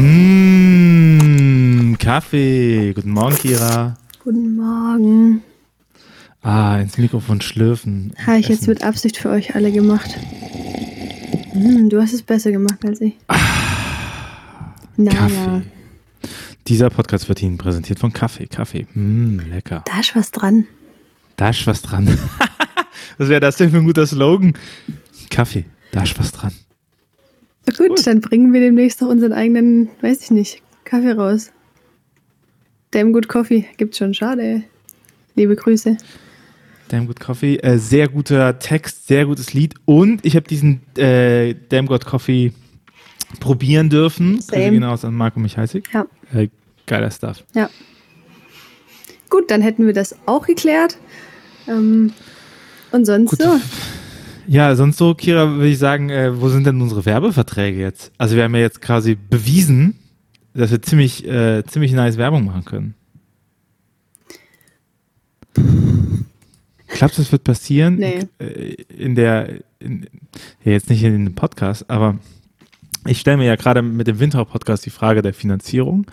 Mmh, Kaffee. Guten Morgen, Kira. Guten Morgen. Ah, ins Mikrofon schlürfen. Habe ich jetzt mit Absicht für euch alle gemacht. Hm, du hast es besser gemacht als ich. Ah, naja. Kaffee. Dieser Podcast wird Ihnen präsentiert von Kaffee. Kaffee. Mmh, lecker. Da ist was dran. Da ist was dran. was wäre das denn für ein guter Slogan? Kaffee. Da ist was dran. Na gut, dann bringen wir demnächst noch unseren eigenen, weiß ich nicht, Kaffee raus. Damn Good Coffee. Gibt's schon. Schade. Liebe Grüße. Damn Good Coffee. Äh, sehr guter Text, sehr gutes Lied. Und ich habe diesen äh, Damn Good Coffee probieren dürfen. Grüße Same. gehen aus an Marco Michalsik. Ja. Äh, geiler Stuff. Ja. Gut, dann hätten wir das auch geklärt. Ähm, und sonst Gut. so. Ja, sonst so, Kira, würde ich sagen, äh, wo sind denn unsere Werbeverträge jetzt? Also wir haben ja jetzt quasi bewiesen, dass wir ziemlich, äh, ziemlich nice Werbung machen können. Glaubst du, das wird passieren? Nee. Äh, In der, in, ja, jetzt nicht in dem Podcast, aber ich stelle mir ja gerade mit dem Winter-Podcast die Frage der Finanzierung.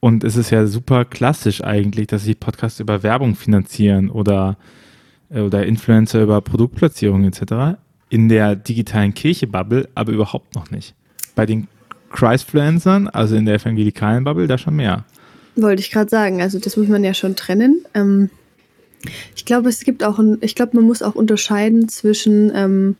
Und es ist ja super klassisch eigentlich, dass sich Podcasts über Werbung finanzieren oder, oder Influencer über Produktplatzierung etc. In der digitalen Kirche-Bubble aber überhaupt noch nicht. Bei den Christfluencern, also in der evangelikalen Bubble, da schon mehr. Wollte ich gerade sagen. Also das muss man ja schon trennen. Ähm, ich glaube, es gibt auch ein, ich glaube, man muss auch unterscheiden zwischen ähm,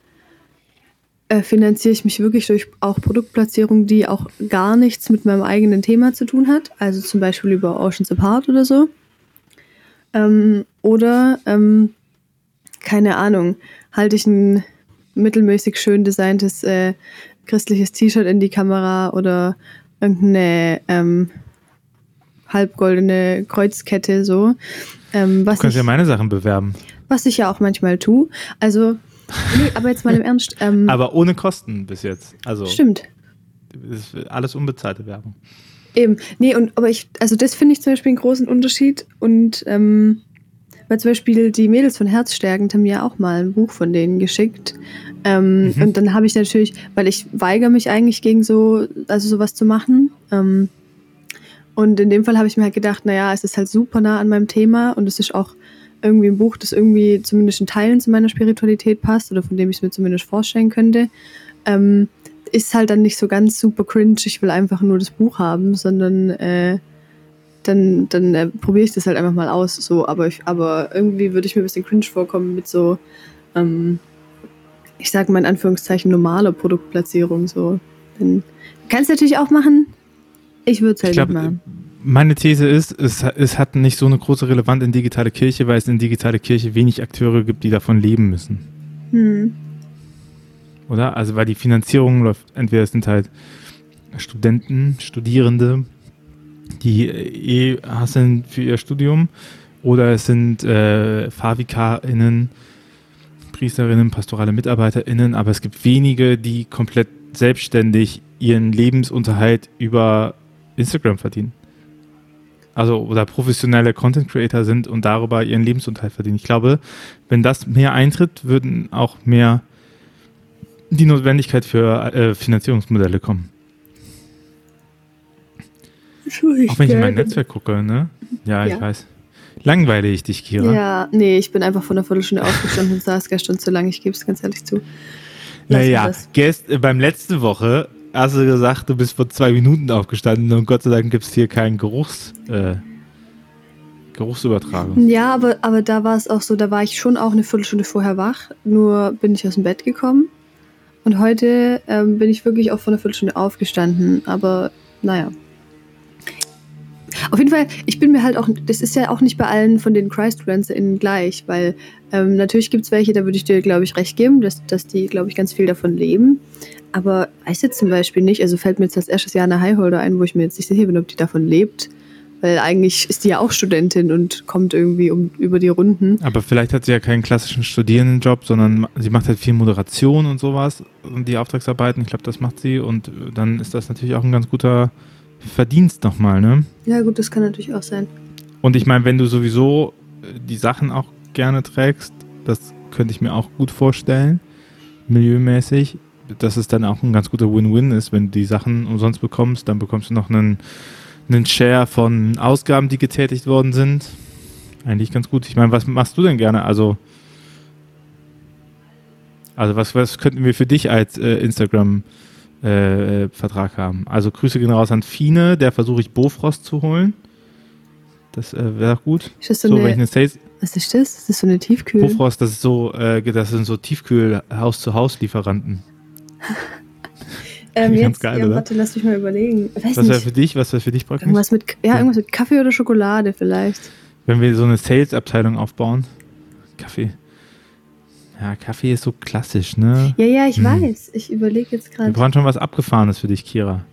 äh, finanziere ich mich wirklich durch auch Produktplatzierung, die auch gar nichts mit meinem eigenen Thema zu tun hat, also zum Beispiel über Oceans Apart oder so. Ähm, oder ähm, keine Ahnung, halte ich ein mittelmäßig schön designtes äh, christliches T-Shirt in die Kamera oder irgendeine ähm, halbgoldene Kreuzkette so. Ähm, Du was, kannst ich, ja meine Sachen bewerben. was ich ja auch manchmal tue. Also, nee, aber jetzt mal im Ernst. Ähm, Aber ohne Kosten bis jetzt. Also stimmt. das ist alles unbezahlte Werbung. Eben. Nee, und aber ich, also das finde ich zum Beispiel einen großen Unterschied. Und ähm, weil zum Beispiel die Mädels von Herzstärkend haben mir auch mal ein Buch von denen geschickt. Ähm, Mhm. Und dann habe ich natürlich, weil ich weigere mich eigentlich gegen so, also sowas zu machen. Ähm, und in dem Fall habe ich mir halt gedacht, naja, es ist halt super nah an meinem Thema und es ist auch irgendwie ein Buch, das irgendwie zumindest in Teilen zu meiner Spiritualität passt oder von dem ich es mir zumindest vorstellen könnte. Ähm, ist halt dann nicht so ganz super cringe, ich will einfach nur das Buch haben, sondern äh, dann, dann äh, probiere ich das halt einfach mal aus. So, aber, ich, aber irgendwie würde ich mir ein bisschen cringe vorkommen mit so, ähm, ich sage mal in Anführungszeichen, normaler Produktplatzierung. So. Dann kannst du natürlich auch machen. Ich würde es halt Ich glaube, nicht machen. meine These ist, es, es hat nicht so eine große Relevanz in digitale Kirche, weil es in digitale Kirche wenig Akteure gibt, die davon leben müssen. Hm. Oder? Also weil die Finanzierung läuft, entweder es sind halt Studenten, Studierende, die eh hasseln für ihr Studium, oder es sind äh, FavikarInnen, Priesterinnen, pastorale MitarbeiterInnen, aber es gibt wenige, die komplett selbstständig ihren Lebensunterhalt über Instagram verdienen. Also oder professionelle Content Creator sind und darüber ihren Lebensunterhalt verdienen. Ich glaube, wenn das mehr eintritt, würden auch mehr die Notwendigkeit für äh, Finanzierungsmodelle kommen. Auch wenn ich in mein Netzwerk gucke, ne? Ja, Ja. ich weiß. Langweile ich dich, Kira. Ja, nee, ich bin einfach von einer Viertelstunde aufgestanden und saß gestern zu lange. Ich gebe es ganz ehrlich zu. Naja, gest, äh, beim letzte Woche hast du gesagt, du bist vor zwei Minuten aufgestanden und Gott sei Dank gibt es hier keinen Geruchs, äh, Geruchsübertragung. Ja, aber, aber da war es auch so, da war ich schon auch eine Viertelstunde vorher wach, nur bin ich aus dem Bett gekommen. Und heute ähm, bin ich wirklich auch vor einer Viertelstunde aufgestanden, aber naja. Auf jeden Fall, ich bin mir halt auch, das ist ja auch nicht bei allen von den ChristfluencerInnen gleich, weil ähm, natürlich gibt es welche, da würde ich dir, glaube ich, recht geben, dass, dass die, glaube ich, ganz viel davon leben. Aber weiß jetzt zum Beispiel nicht, also fällt mir jetzt als erstes Jahr eine Highholder ein, wo ich mir jetzt nicht sicher bin, ob die davon lebt. Weil eigentlich ist die ja auch Studentin und kommt irgendwie um, über die Runden. Aber vielleicht hat sie ja keinen klassischen Studierendenjob, sondern sie macht halt viel Moderation und sowas und die Auftragsarbeiten. Ich glaube, das macht sie und dann ist das natürlich auch ein ganz guter Verdienst nochmal, ne? Ja, gut, das kann natürlich auch sein. Und ich meine, wenn du sowieso äh, die Sachen auch gerne trägst, das könnte ich mir auch gut vorstellen, milieumäßig, dass es dann auch ein ganz guter Win-Win ist, wenn du die Sachen umsonst bekommst, dann bekommst du noch einen, einen Share von Ausgaben, die getätigt worden sind. Eigentlich ganz gut. Ich meine, was machst du denn gerne? Also, also was, was könnten wir für dich als äh, Instagram-Vertrag äh, haben? Also Grüße gehen raus an Fine, der versuche ich Bofrost zu holen. Das äh, wäre auch gut. Ist das so, so eine, eine Sales was ist das? Das ist so eine Tiefkühl. Bofrost, das ist so, äh, das sind so Tiefkühl-Haus-zu-Haus-Lieferanten. ähm, ganz geil, ja? Warte, lass mich mal überlegen. Weiß was wäre für dich? Was wäre für dich praktisch? Irgendwas mit, ja, irgendwas mit Kaffee oder Schokolade vielleicht. Wenn wir so eine Sales-Abteilung aufbauen. Kaffee. Ja, Kaffee ist so klassisch, ne? Ja, ja, ich hm. weiß. Ich überlege jetzt gerade. Wir brauchen schon was Abgefahrenes für dich, Kira.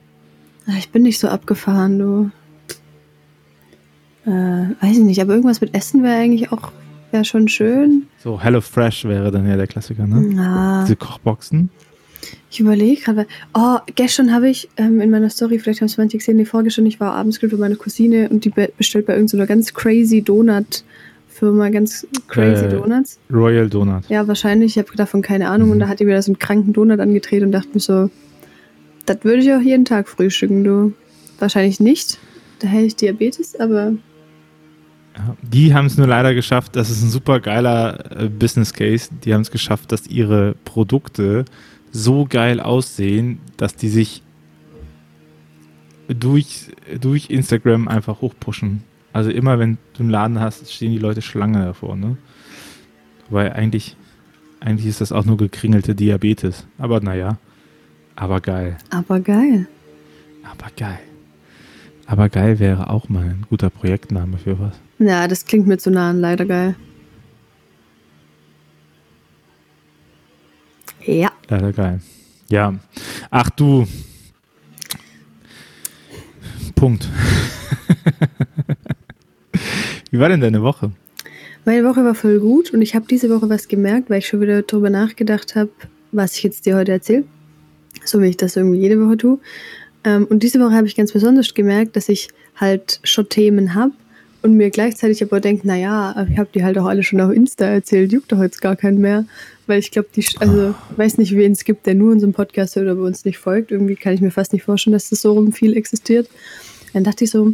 Ach, ich bin nicht so abgefahren, du. Äh, weiß ich nicht, aber irgendwas mit Essen wäre eigentlich auch wäre schon schön. So Hello Fresh wäre dann ja der Klassiker, ne? Na. Diese Kochboxen. Ich überlege gerade, oh, gestern habe ich ähm, in meiner Story, vielleicht haben es manche gesehen, die vorgestern, ich war abends mit meiner Cousine und die bestellt bei irgendeiner ganz crazy Donut Firma, ganz crazy äh, Donuts. Royal Donut. Ja, wahrscheinlich, ich habe davon keine Ahnung mhm. und da hat die mir da so einen kranken Donut angedreht und dachte mir so, das würde ich auch jeden Tag frühstücken, du. Wahrscheinlich nicht, da hätte ich Diabetes, aber die haben es nur leider geschafft, das ist ein super geiler äh, Business Case, die haben es geschafft, dass ihre Produkte so geil aussehen, dass die sich durch, durch Instagram einfach hochpushen. Also immer wenn du einen Laden hast, stehen die Leute Schlange davor, ne? Weil eigentlich, eigentlich ist das auch nur gekringelte Diabetes. Aber naja, aber geil. Aber geil. Aber geil. Aber geil wäre auch mal ein guter Projektname für was. Ja, das klingt mir zu nah an leider geil. Ja. Leider geil. Ja. Ach du. Punkt. Wie war denn deine Woche? Meine Woche war voll gut und ich habe diese Woche was gemerkt, weil ich schon wieder darüber nachgedacht habe, was ich jetzt dir heute erzähle. So wie ich das irgendwie jede Woche tue. Ähm, und diese Woche habe ich ganz besonders gemerkt, dass ich halt schon Themen habe, und mir gleichzeitig aber denkt, naja, ich habe die halt auch alle schon auf Insta erzählt, juckt doch jetzt gar keinen mehr. Weil ich glaube, die, also oh. weiß nicht, wen es gibt, der nur unseren Podcast hört oder bei uns nicht folgt. Irgendwie kann ich mir fast nicht vorstellen, dass das so rum viel existiert. Dann dachte ich so,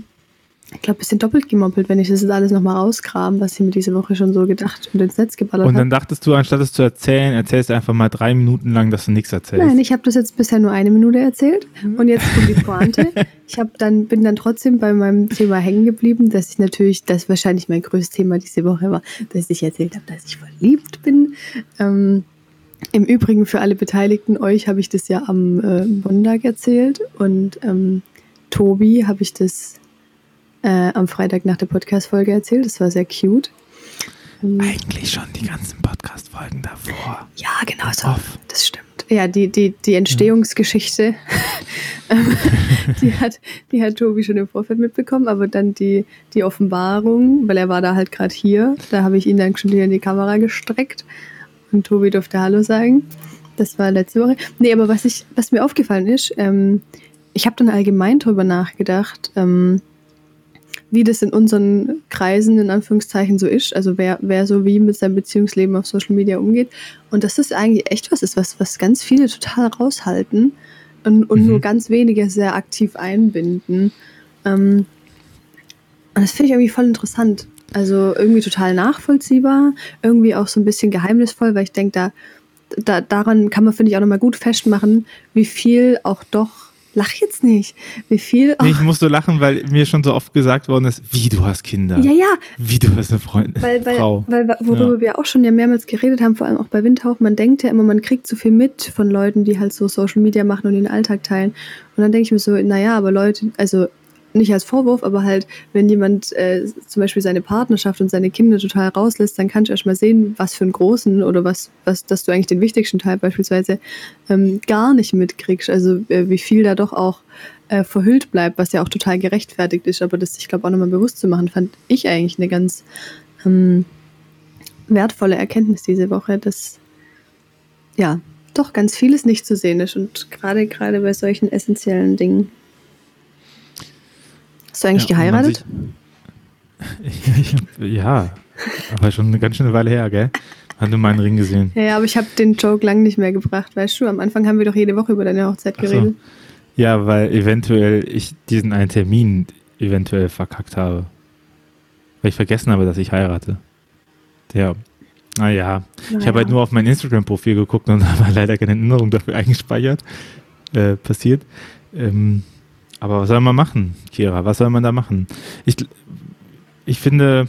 ich glaube, ein bisschen doppelt gemoppelt, wenn ich das jetzt alles nochmal rauskram, was ich mir diese Woche schon so gedacht und ins Netz geballert habe. Und dann dachtest du, anstatt es zu erzählen, erzählst du einfach mal drei Minuten lang, dass du nichts erzählst. Nein, ich habe das jetzt bisher nur eine Minute erzählt. Und jetzt kommt die Pointe. ich hab dann, bin dann trotzdem bei meinem Thema hängen geblieben, dass ich natürlich, das wahrscheinlich mein größtes Thema diese Woche war, dass ich erzählt habe, dass ich verliebt bin. Ähm, Im Übrigen für alle Beteiligten, euch habe ich das ja am äh, Montag erzählt und ähm, Tobi habe ich das äh, am Freitag nach der Podcast-Folge erzählt. Das war sehr cute. Ähm, Eigentlich schon die ganzen Podcast-Folgen davor. Ja, genau so. Off. Das stimmt. Ja, die, die, die Entstehungsgeschichte, ähm, die, hat, die hat Tobi schon im Vorfeld mitbekommen, aber dann die, die Offenbarung, weil er war da halt gerade hier, da habe ich ihn dann schon wieder in die Kamera gestreckt und Tobi durfte Hallo sagen. Das war letzte Woche. Nee, aber was, ich, was mir aufgefallen ist, ähm, ich habe dann allgemein darüber nachgedacht, ähm, wie das in unseren Kreisen in Anführungszeichen so ist, also wer, wer so wie mit seinem Beziehungsleben auf Social Media umgeht. Und dass das eigentlich echt was ist, was, was ganz viele total raushalten und, und mhm. nur ganz wenige sehr aktiv einbinden. Ähm, und das finde ich irgendwie voll interessant. Also irgendwie total nachvollziehbar, irgendwie auch so ein bisschen geheimnisvoll, weil ich denke, da, da, daran kann man, finde ich, auch nochmal gut festmachen, wie viel auch doch lach jetzt nicht. Wie viel. Nee, ich musste lachen, weil mir schon so oft gesagt worden ist, wie du hast Kinder. Ja, ja. Wie du hast eine Freundin. Weil, weil, Frau. weil worüber ja. wir auch schon ja mehrmals geredet haben, vor allem auch bei Windhauch, man denkt ja immer, man kriegt so viel mit von Leuten, die halt so Social Media machen und den Alltag teilen. Und dann denke ich mir so, naja, aber Leute, also nicht als Vorwurf, aber halt, wenn jemand äh, zum Beispiel seine Partnerschaft und seine Kinder total rauslässt, dann kannst du erst mal sehen, was für einen großen oder was, was, dass du eigentlich den wichtigsten Teil beispielsweise ähm, gar nicht mitkriegst. Also äh, wie viel da doch auch äh, verhüllt bleibt, was ja auch total gerechtfertigt ist. Aber das, ich glaube, auch nochmal bewusst zu machen, fand ich eigentlich eine ganz ähm, wertvolle Erkenntnis diese Woche, dass ja doch ganz vieles nicht zu sehen ist und gerade gerade bei solchen essentiellen Dingen. Hast du eigentlich ja, geheiratet? Sich, ja, aber schon eine ganz schöne Weile her, gell? Hat nur meinen Ring gesehen. Ja, aber ich habe den Joke lang nicht mehr gebracht, weißt du? Am Anfang haben wir doch jede Woche über deine Hochzeit geredet. So. Ja, weil eventuell ich diesen einen Termin eventuell verkackt habe. Weil ich vergessen habe, dass ich heirate. Ja. Naja. naja. Ich habe halt nur auf mein Instagram-Profil geguckt und habe leider keine Erinnerung dafür eingespeichert. Äh, passiert. Ähm, aber was soll man machen, Kira? Was soll man da machen? Ich, ich finde,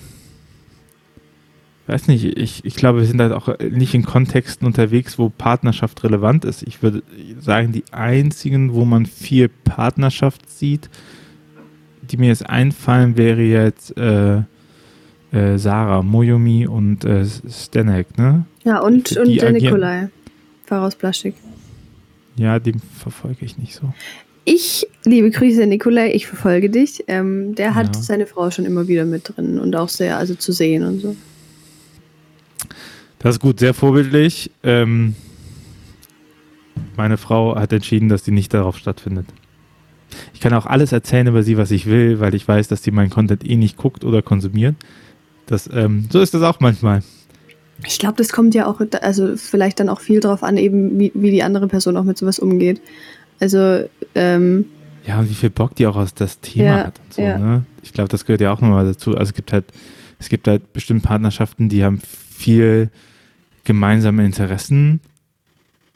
weiß nicht, ich, ich glaube, wir sind halt auch nicht in Kontexten unterwegs, wo Partnerschaft relevant ist. Ich würde sagen, die einzigen, wo man viel Partnerschaft sieht, die mir jetzt einfallen, wäre jetzt äh, äh, Sarah, Moyomi und äh, Stanek, ne? Ja, und, und der Nikolai. Aus Plastik. Ja, den verfolge ich nicht so. Ich, liebe Grüße, Nikolai, ich verfolge dich. Ähm, der hat ja. seine Frau schon immer wieder mit drin und auch sehr, also zu sehen und so. Das ist gut, sehr vorbildlich. Ähm, meine Frau hat entschieden, dass sie nicht darauf stattfindet. Ich kann auch alles erzählen über sie, was ich will, weil ich weiß, dass sie meinen Content eh nicht guckt oder konsumiert. Das, ähm, so ist das auch manchmal. Ich glaube, das kommt ja auch, also vielleicht dann auch viel darauf an, eben wie, wie die andere Person auch mit sowas umgeht. Also, ähm, ja, und wie viel Bock die auch aus das Thema ja, hat und so, ja. ne? Ich glaube, das gehört ja auch nochmal dazu. Also es gibt halt, es gibt halt bestimmt Partnerschaften, die haben viel gemeinsame Interessen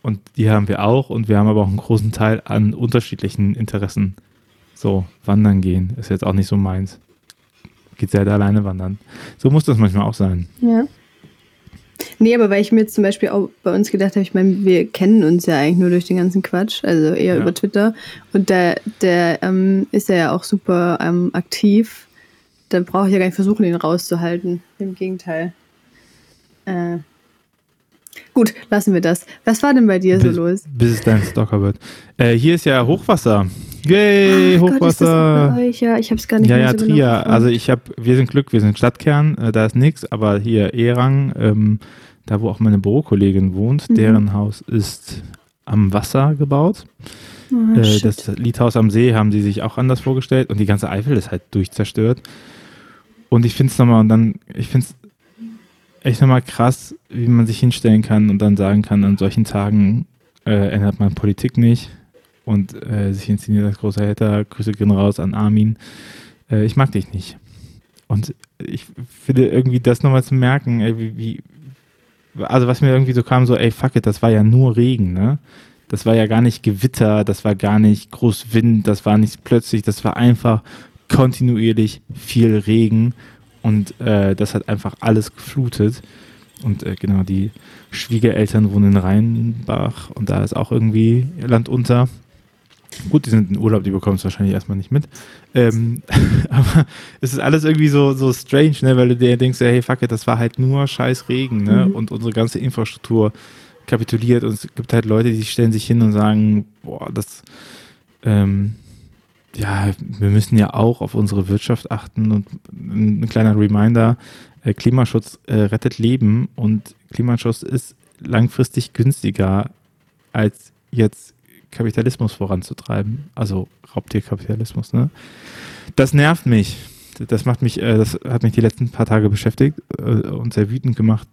und die haben wir auch und wir haben aber auch einen großen Teil an unterschiedlichen Interessen. So, wandern gehen ist jetzt auch nicht so meins. Geht sehr alleine wandern. So muss das manchmal auch sein. Ja. Nee, aber weil ich mir jetzt zum Beispiel auch bei uns gedacht habe, ich meine, wir kennen uns ja eigentlich nur durch den ganzen Quatsch, also eher ja. über Twitter. Und der, der ähm, ist ja auch super ähm, aktiv. Da brauche ich ja gar nicht versuchen, ihn rauszuhalten. Im Gegenteil. Äh, Gut, lassen wir das. Was war denn bei dir bis, so los? Bis es dein Stalker wird. Äh, hier ist ja Hochwasser. Yay, Ach Hochwasser. Gott, ja, ich hab's gar nicht Ja, ja, so Trier. Genau also ich habe, wir sind Glück, wir sind Stadtkern, äh, da ist nichts, aber hier Erang, ähm, da wo auch meine Bürokollegin wohnt, mhm. deren Haus ist am Wasser gebaut. Oh, äh, das Liedhaus am See haben sie sich auch anders vorgestellt und die ganze Eifel ist halt durchzerstört. Und ich finde es nochmal, und dann, ich finde es echt nochmal krass, wie man sich hinstellen kann und dann sagen kann, an solchen Tagen äh, ändert man Politik nicht und äh, sich inszeniert als großer Hater. Grüße gehen raus an Armin. Äh, ich mag dich nicht. Und ich finde irgendwie das nochmal zu merken, ey, wie, wie, also was mir irgendwie so kam, so, ey, fuck it, das war ja nur Regen, ne? Das war ja gar nicht Gewitter, das war gar nicht groß Wind, das war nicht plötzlich, das war einfach kontinuierlich viel Regen und äh, das hat einfach alles geflutet. Und äh, genau, die Schwiegereltern wohnen in Rheinbach und da ist auch irgendwie Land unter. Gut, die sind in Urlaub, die bekommen es wahrscheinlich erstmal nicht mit. Ähm, aber es ist alles irgendwie so, so strange, ne? weil du dir denkst, hey, fuck it, das war halt nur scheiß Regen ne? Mhm. und unsere ganze Infrastruktur kapituliert und es gibt halt Leute, die stellen sich hin und sagen, boah, das, ähm, ja, wir müssen ja auch auf unsere Wirtschaft achten und ein kleiner Reminder, äh, Klimaschutz äh, rettet Leben und Klimaschutz ist langfristig günstiger als jetzt Kapitalismus voranzutreiben, also Raubtierkapitalismus. Ne? Das nervt mich. Das macht mich, äh, das hat mich die letzten paar Tage beschäftigt äh, und sehr wütend gemacht.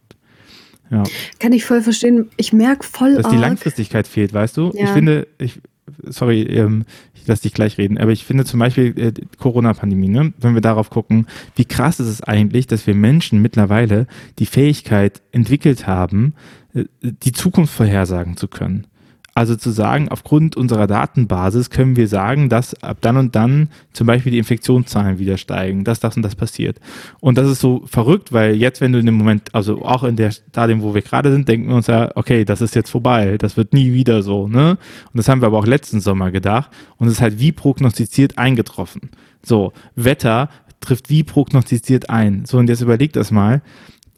Ja. Kann ich voll verstehen. Ich merke voll, dass die Langfristigkeit fehlt, weißt du? Ja. Ich finde, ich, sorry, ähm, ich lasse dich gleich reden, aber ich finde zum Beispiel äh, Corona-Pandemie, ne? wenn wir darauf gucken, wie krass ist es eigentlich, dass wir Menschen mittlerweile die Fähigkeit entwickelt haben, äh, die Zukunft vorhersagen zu können. Also zu sagen, aufgrund unserer Datenbasis können wir sagen, dass ab dann und dann zum Beispiel die Infektionszahlen wieder steigen, dass das und das passiert. Und das ist so verrückt, weil jetzt, wenn du in dem Moment, also auch in der Stadium, wo wir gerade sind, denken wir uns ja, okay, das ist jetzt vorbei, das wird nie wieder so, ne? Und das haben wir aber auch letzten Sommer gedacht. Und es ist halt wie prognostiziert eingetroffen. So, Wetter trifft wie prognostiziert ein. So, und jetzt überleg das mal.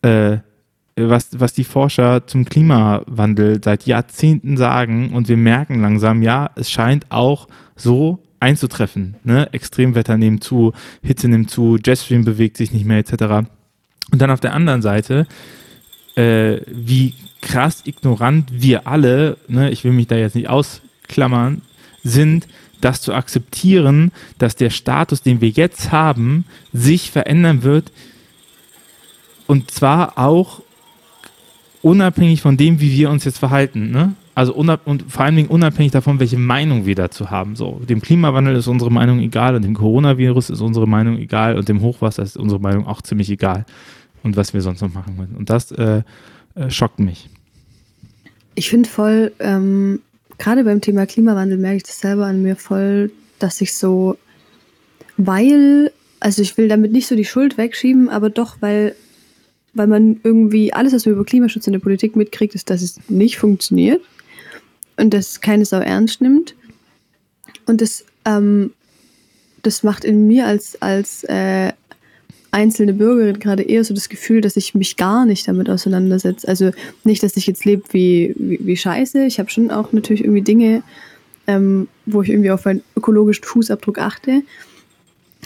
Äh, was, was die Forscher zum Klimawandel seit Jahrzehnten sagen und wir merken langsam, ja, es scheint auch so einzutreffen. Ne? Extremwetter nehmen zu, Hitze nimmt zu, Jetstream bewegt sich nicht mehr etc. Und dann auf der anderen Seite, äh, wie krass ignorant wir alle, ne, ich will mich da jetzt nicht ausklammern, sind, das zu akzeptieren, dass der Status, den wir jetzt haben, sich verändern wird. Und zwar auch unabhängig von dem, wie wir uns jetzt verhalten, ne? Also und vor allen Dingen unabhängig davon, welche Meinung wir dazu haben. So, dem Klimawandel ist unsere Meinung egal und dem Coronavirus ist unsere Meinung egal und dem Hochwasser ist unsere Meinung auch ziemlich egal. Und was wir sonst noch machen wollen. Und das äh, äh, schockt mich. Ich finde voll, ähm, gerade beim Thema Klimawandel merke ich das selber an mir voll, dass ich so, weil, also ich will damit nicht so die Schuld wegschieben, aber doch, weil weil man irgendwie alles, was man über Klimaschutz in der Politik mitkriegt, ist, dass es nicht funktioniert und dass keine Sau ernst nimmt. Und das, ähm, das macht in mir als, als äh, einzelne Bürgerin gerade eher so das Gefühl, dass ich mich gar nicht damit auseinandersetze. Also nicht, dass ich jetzt lebe wie, wie, wie Scheiße. Ich habe schon auch natürlich irgendwie Dinge, ähm, wo ich irgendwie auf einen ökologischen Fußabdruck achte.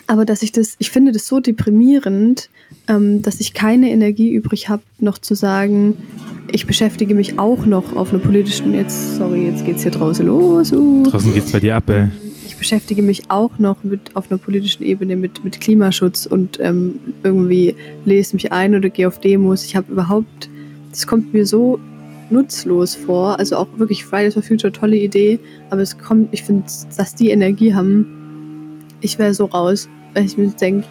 Aber dass ich das, ich finde das so deprimierend, ähm, dass ich keine Energie übrig habe, noch zu sagen, ich beschäftige mich auch noch auf einer politischen, jetzt, sorry, jetzt geht's hier draußen los. Uh. Draußen geht's bei dir ab, ey. Ich beschäftige mich auch noch mit, auf einer politischen Ebene mit, mit Klimaschutz und ähm, irgendwie lese mich ein oder gehe auf Demos. Ich habe überhaupt, das kommt mir so nutzlos vor. Also auch wirklich Fridays for Future, tolle Idee, aber es kommt, ich finde, dass die Energie haben, ich wäre so raus, weil ich mir denke,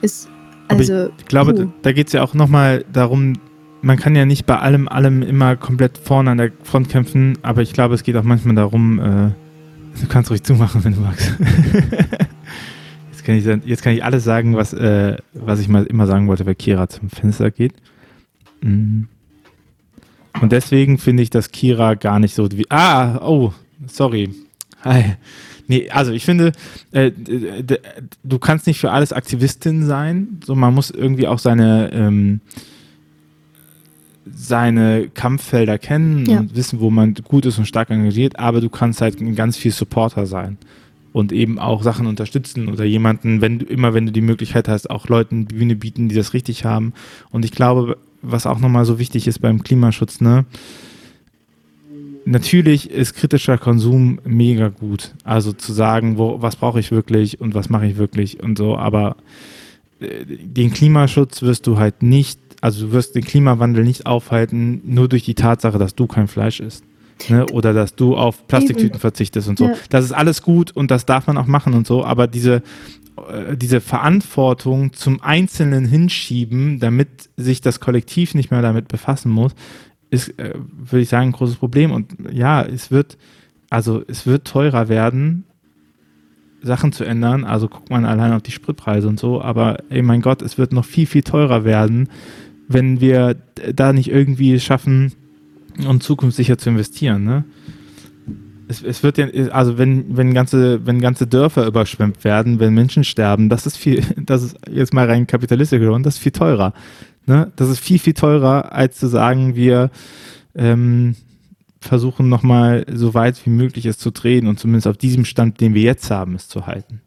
ist also. ich glaube, puh. da geht es ja auch nochmal darum, man kann ja nicht bei allem, allem immer komplett vorne an der Front kämpfen, aber ich glaube, es geht auch manchmal darum, äh, du kannst ruhig zumachen, wenn du magst. jetzt, kann ich, jetzt kann ich alles sagen, was, äh, was ich mal immer sagen wollte, weil Kira zum Fenster geht. Mhm. Und deswegen finde ich, dass Kira gar nicht so wie. Ah, oh, sorry. Hi. Nee, also ich finde, äh, du kannst nicht für alles Aktivistin sein. So, man muss irgendwie auch seine, ähm, seine Kampffelder kennen ja. und wissen, wo man gut ist und stark engagiert, aber du kannst halt ganz viel Supporter sein und eben auch Sachen unterstützen oder jemanden, wenn du immer, wenn du die Möglichkeit hast, auch Leuten Bühne bieten, die das richtig haben. Und ich glaube, was auch nochmal so wichtig ist beim Klimaschutz, ne, natürlich ist kritischer Konsum mega gut. Also zu sagen, wo, was brauche ich wirklich und was mache ich wirklich und so, aber äh, den Klimaschutz wirst du halt nicht, also du wirst den Klimawandel nicht aufhalten, nur durch die Tatsache, dass du kein Fleisch isst. Ne? Oder dass du auf Plastiktüten Eben. verzichtest und so. Ja. Das ist alles gut und das darf man auch machen und so, aber diese, äh, diese Verantwortung zum Einzelnen hinschieben, damit sich das Kollektiv nicht mehr damit befassen muss, ist, äh, würde ich sagen, ein großes Problem. Und ja, es wird, also es wird teurer werden, Sachen zu ändern. Also guckt man allein auf die Spritpreise und so. Aber ey, mein Gott, es wird noch viel, viel teurer werden, wenn wir da nicht irgendwie schaffen, um zukunftssicher zu investieren. Ne? Es, es, wird ja, also wenn, wenn ganze, wenn ganze Dörfer überschwemmt werden, wenn Menschen sterben, das ist viel, das ist jetzt mal rein kapitalistisch geworden, das ist viel teurer. Ne? Das ist viel, viel teurer, als zu sagen, wir ähm, versuchen nochmal so weit wie möglich es zu drehen und zumindest auf diesem Stand, den wir jetzt haben, es zu halten.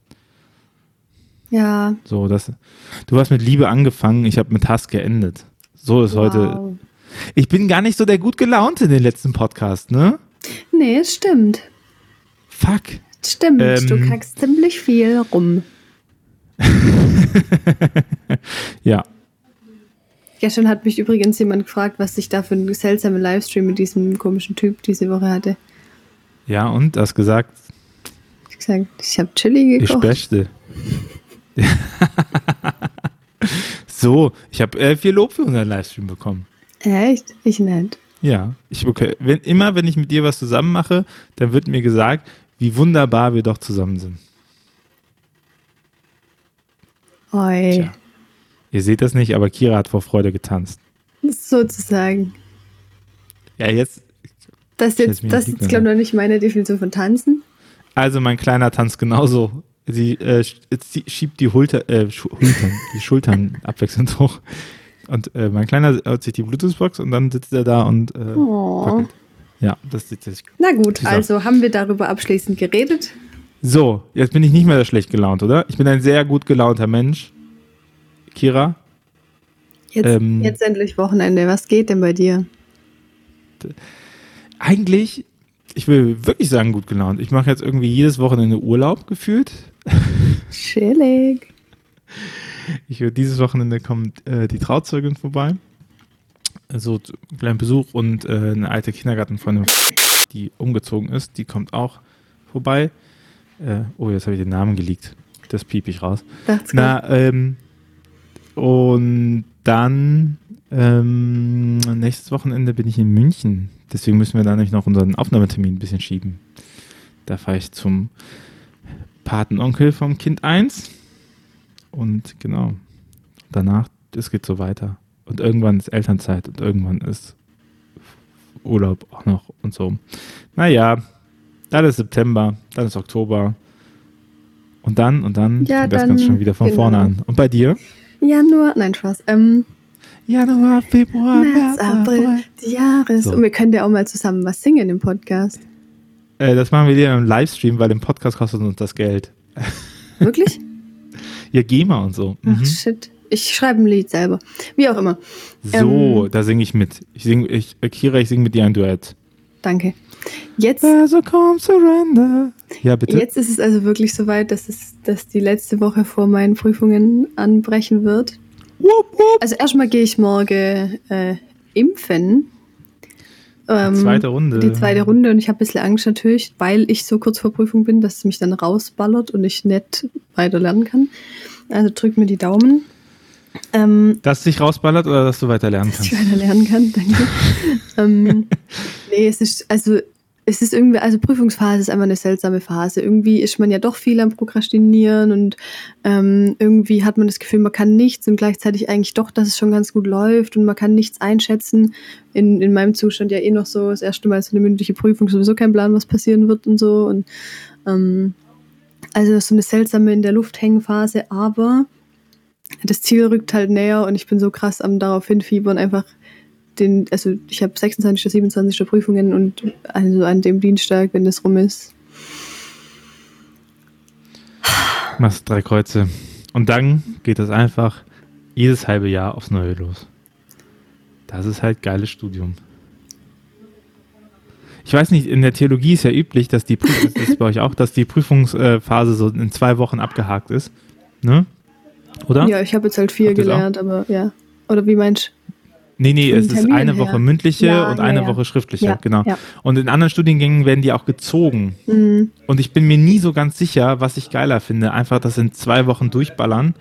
Ja. So, das, du hast mit Liebe angefangen, ich habe mit Hass geendet. So ist wow. heute. Ich bin gar nicht so der gut gelaunte in den letzten Podcast, ne? Nee, es stimmt. Fuck. Stimmt, ähm, du kackst ziemlich viel rum. ja, Gestern hat mich übrigens jemand gefragt, was ich da für einen seltsamen Livestream mit diesem komischen Typ diese Woche hatte. Ja, und? Hast gesagt? Ich gesagt, ich habe Chili gekocht. Ich beste. so, ich habe äh, viel Lob für unseren Livestream bekommen. Echt? Ich nicht. Ja, ich okay. Wenn, immer wenn ich mit dir was zusammen mache, dann wird mir gesagt, wie wunderbar wir doch zusammen sind. Oi. Tja. Ihr seht das nicht, aber Kira hat vor Freude getanzt. Sozusagen. Ja, jetzt. Das, jetzt, das ist, glaube ich, noch nicht meine Definition von Tanzen. Also, mein Kleiner tanzt genauso. Sie, äh, sie schiebt die, Hulter, äh, Hultern, die Schultern abwechselnd hoch. Und äh, mein Kleiner hat sich die Bluetooth-Box und dann sitzt er da und äh, oh. Ja, das sieht sich. Na gut, also haben wir darüber abschließend geredet. So, jetzt bin ich nicht mehr schlecht gelaunt, oder? Ich bin ein sehr gut gelaunter Mensch. Kira? Jetzt, ähm, jetzt endlich Wochenende. Was geht denn bei dir? Eigentlich, ich will wirklich sagen, gut gelaunt. Ich mache jetzt irgendwie jedes Wochenende Urlaub gefühlt. Chillig. Ich dieses Wochenende kommt äh, die Trauzeugin vorbei. Äh, so einen kleinen Besuch und äh, eine alte Kindergartenfreundin, die umgezogen ist, die kommt auch vorbei. Äh, oh, jetzt habe ich den Namen geleakt. Das piep ich raus. Dacht's Na, ähm, und dann ähm, nächstes Wochenende bin ich in München. Deswegen müssen wir da nämlich noch unseren Aufnahmetermin ein bisschen schieben. Da fahre ich zum Patenonkel vom Kind 1. Und genau, danach, es geht so weiter. Und irgendwann ist Elternzeit und irgendwann ist Urlaub auch noch und so. Naja, dann ist September, dann ist Oktober. Und dann, und dann Ja, fängt das Ganze schon wieder von genau. vorne an. Und bei dir? Januar, nein, Spaß. Ähm, Januar, Februar, März, April, die Jahres. So. Und wir können ja auch mal zusammen was singen im Podcast. Äh, das machen wir dir im Livestream, weil im Podcast kostet uns das Geld. Wirklich? Ja, GEMA und so. Ach, Mhm. shit. Ich schreibe ein Lied selber. Wie auch immer. So, Ähm. da singe ich mit. Ich sing, ich, Kira, ich singe mit dir ein Duett. Danke. Jetzt, So come surrender. Ja, bitte. jetzt ist es also wirklich soweit, dass, es, dass die letzte Woche vor meinen Prüfungen anbrechen wird. Wupp, wupp. Also erstmal gehe ich morgen äh, impfen. Ähm, zweite Runde. Die zweite Runde und ich habe ein bisschen Angst natürlich, weil ich so kurz vor Prüfung bin, dass es mich dann rausballert und ich nicht weiter lernen kann. Also drück mir die Daumen. Ähm, Dass dich rausballert oder dass du weiter lernen dass ich kannst? weiter lernen kann, danke. ähm, nee, es ist, also es ist irgendwie, also Prüfungsphase ist einfach eine seltsame Phase. Irgendwie ist man ja doch viel am Prokrastinieren und ähm, irgendwie hat man das Gefühl, man kann nichts und gleichzeitig eigentlich doch, dass es schon ganz gut läuft und man kann nichts einschätzen. In, in meinem Zustand ja eh noch so, das erste Mal so eine mündliche Prüfung, sowieso kein Plan, was passieren wird und so. Und ähm, also so eine seltsame in der Luft hängen Phase, aber das Ziel rückt halt näher und ich bin so krass am darauf hinfiebern, einfach den, also ich habe 26. 27. Prüfungen und also an dem Dienstag, wenn das rum ist. Machst drei Kreuze. Und dann geht das einfach jedes halbe Jahr aufs Neue los. Das ist halt geiles Studium. Ich weiß nicht, in der Theologie ist ja üblich, dass die Prüfung, das ist bei euch auch, dass die Prüfungsphase so in zwei Wochen abgehakt ist. Ne? Oder? Ja, ich habe jetzt halt vier Habt gelernt, aber ja. Oder wie meinst Nee, nee, es ist eine her. Woche mündliche Ja, und ja, eine ja. Woche schriftliche, Ja, genau. ja. Und in anderen Studiengängen werden die auch gezogen. Mhm. Und ich bin mir nie so ganz sicher, was ich geiler finde. Einfach das in zwei Wochen durchballern.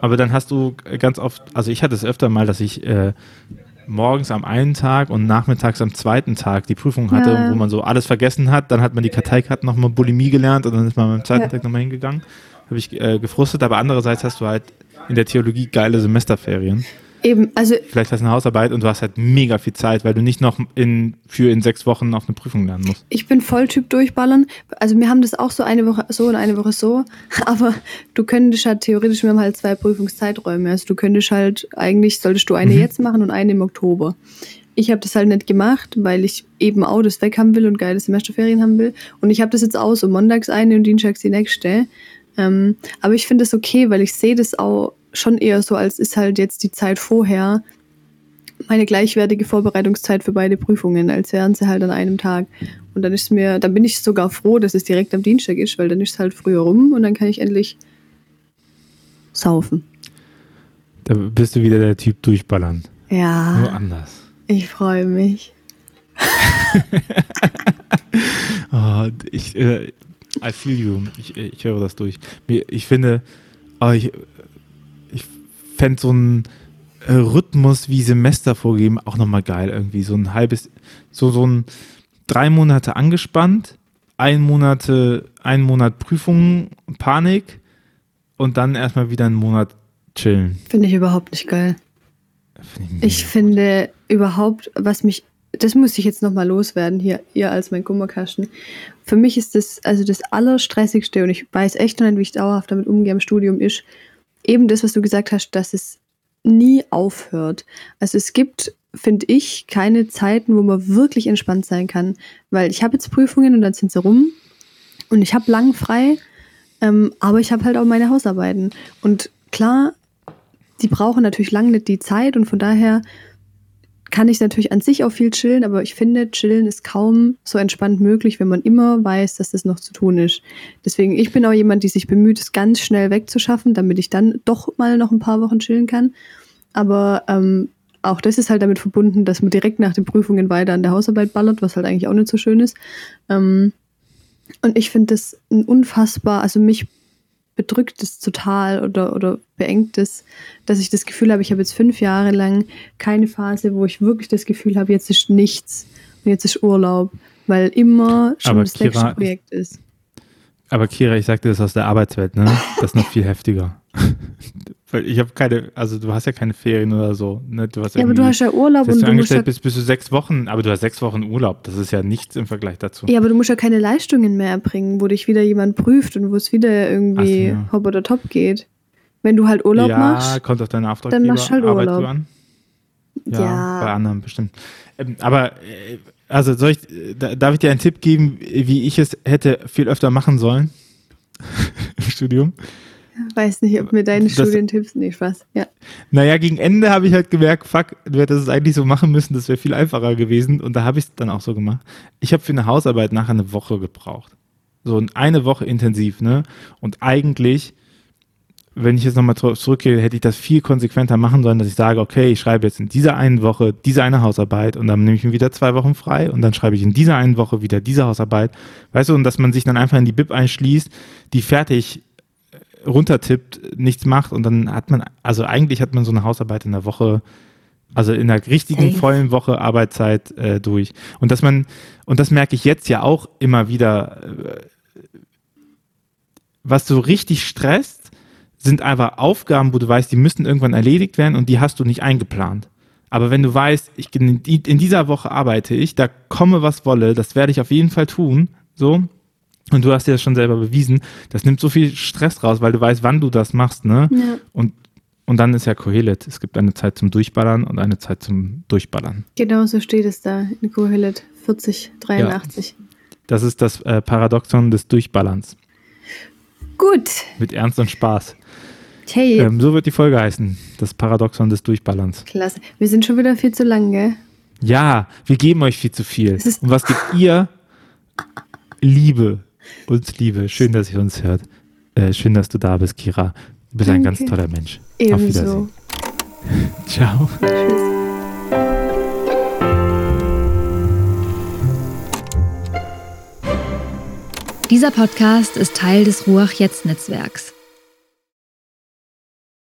Aber dann hast du ganz oft, also ich hatte es öfter mal, dass ich äh, morgens am einen Tag und nachmittags am zweiten Tag die Prüfung hatte, Ja. wo man so alles vergessen hat. Dann hat man die Karteikarten nochmal Bulimie gelernt und dann ist man am zweiten Ja. Tag nochmal hingegangen. Habe ich äh, gefrustet, aber andererseits hast du halt in der Theologie geile Semesterferien. Eben, also Vielleicht hast du eine Hausarbeit und du hast halt mega viel Zeit, weil du nicht noch in, für in sechs Wochen auf eine Prüfung lernen musst. ich bin Volltyp durchballern. Also wir haben das auch so eine Woche so und eine Woche so. Aber du könntest halt theoretisch, wir haben halt zwei Prüfungszeiträume. Also du könntest halt, eigentlich solltest du eine Mhm. jetzt machen und eine im Oktober. Ich habe das halt nicht gemacht, weil ich eben auch das weg haben will und geile Semesterferien haben will. Und ich habe das jetzt auch so montags eine und dienstags die nächste. Ähm, aber ich finde das okay, weil ich sehe das auch schon eher so, als ist halt jetzt die Zeit vorher meine gleichwertige Vorbereitungszeit für beide Prüfungen, als wären sie halt an einem Tag. Und dann ist mir, dann bin ich sogar froh, dass es direkt am Dienstag ist, weil dann ist es halt früher rum und dann kann ich endlich saufen. Da bist du wieder der Typ durchballern. Nur Ja, anders. ich freue mich. Oh, ich, äh, I feel you. Ich, ich höre das durch. Ich finde, oh, ich, ich fände so einen äh, Rhythmus wie Semester vorgeben auch nochmal geil irgendwie. So ein halbes, so, so ein drei Monate angespannt, ein Monate, ein Monat Prüfungen, Panik und dann erstmal wieder einen Monat chillen. Finde ich überhaupt nicht geil. Find mega. Ich finde überhaupt, was mich, das muss ich jetzt nochmal loswerden hier, ihr als mein Kummerkasten. Für mich ist das, also das Allerstressigste und ich weiß echt noch nicht, wie ich dauerhaft damit umgehe im Studium, ist eben das, was du gesagt hast, dass es nie aufhört. Also es gibt, finde ich, keine Zeiten, wo man wirklich entspannt sein kann, weil ich habe jetzt Prüfungen und dann sind sie rum und ich habe lang frei, ähm, aber ich habe halt auch meine Hausarbeiten. Und klar, die brauchen natürlich lange nicht die Zeit und von daher kann ich natürlich an sich auch viel chillen, aber ich finde, chillen ist kaum so entspannt möglich, wenn man immer weiß, dass das noch zu tun ist. Deswegen, ich bin auch jemand, die sich bemüht, es ganz schnell wegzuschaffen, damit ich dann doch mal noch ein paar Wochen chillen kann. Aber ähm, auch das ist halt damit verbunden, dass man direkt nach den Prüfungen weiter an der Hausarbeit ballert, was halt eigentlich auch nicht so schön ist. Ähm, und ich finde das ein unfassbar, also mich bedrückt es total oder, oder beengt es, dass ich das Gefühl habe, ich habe jetzt fünf Jahre lang keine Phase, wo ich wirklich das Gefühl habe, jetzt ist nichts und jetzt ist Urlaub, weil immer schon Aber das Kira, nächste Projekt ist. Aber Kira, ich sagte das aus der Arbeitswelt, ne? Das ist noch viel heftiger. Weil ich habe keine, also du hast ja keine Ferien oder so. Ne? Du hast Ja, aber du hast ja Urlaub und du angestellt bist, bist du sechs Wochen, aber du hast sechs Wochen Urlaub. Das ist ja nichts im Vergleich dazu. ja, aber du musst ja keine Leistungen mehr erbringen, wo dich wieder jemand prüft und wo es wieder irgendwie so, ja. hopp oder top geht. Wenn du halt Urlaub ja, machst, kommt auf deine Auftraggeber machst du halt Urlaub. an. Ja, Ja. bei anderen bestimmt. Ähm, aber, äh, also soll ich, da- darf ich dir einen Tipp geben, wie ich es hätte viel öfter machen sollen im Studium? Weiß nicht, ob mir deine Das- Studientipps, nee, Spaß. Ja. Naja, gegen Ende habe ich halt gemerkt, fuck, du hättest es eigentlich so machen müssen, das wäre viel einfacher gewesen. Und da habe ich es dann auch so gemacht. Ich habe für eine Hausarbeit nachher eine Woche gebraucht. So eine Woche intensiv, ne? Und eigentlich, wenn ich jetzt nochmal zurückgehe, hätte ich das viel konsequenter machen sollen, dass ich sage, okay, ich schreibe jetzt in dieser einen Woche diese eine Hausarbeit und dann nehme ich mir wieder zwei Wochen frei und dann schreibe ich in dieser einen Woche wieder diese Hausarbeit. Weißt du, und dass man sich dann einfach in die Bib einschließt, die fertig runtertippt, nichts macht und dann hat man, also eigentlich hat man so eine Hausarbeit in der Woche, also in einer richtigen Safe. vollen Woche Arbeitszeit äh, durch. Und dass man, und das merke ich jetzt ja auch immer wieder, äh, was so richtig stresst, sind einfach Aufgaben, wo du weißt, die müssen irgendwann erledigt werden und die hast du nicht eingeplant. Aber wenn du weißt, ich, in dieser Woche arbeite ich, da komme was wolle, das werde ich auf jeden Fall tun, so. Und du hast dir das schon selber bewiesen, das nimmt so viel Stress raus, weil du weißt, wann du das machst, ne? ja. Und, und dann ist ja Kohelet. Es gibt eine Zeit zum Durchballern und eine Zeit zum Durchballern. Genau so steht es da in Kohelet 40, 83. Das ist das äh, Paradoxon des Durchballerns. Gut. Mit Ernst und Spaß. Hey, Ähm, so wird die Folge heißen. Das Paradoxon des Durchballerns. klasse. Wir sind schon wieder viel zu lang, gell? Ja, wir geben euch viel zu viel. Und was gibt ihr? Liebe. Uns Liebe. Schön, dass ihr uns hört. Äh, schön, dass du da bist, Kira. Du bist ein ganz Danke. toller Mensch. Auf Ebenso. Wiedersehen. Ciao. Tschüss. Dieser Podcast ist Teil des Ruach Jetzt Netzwerks.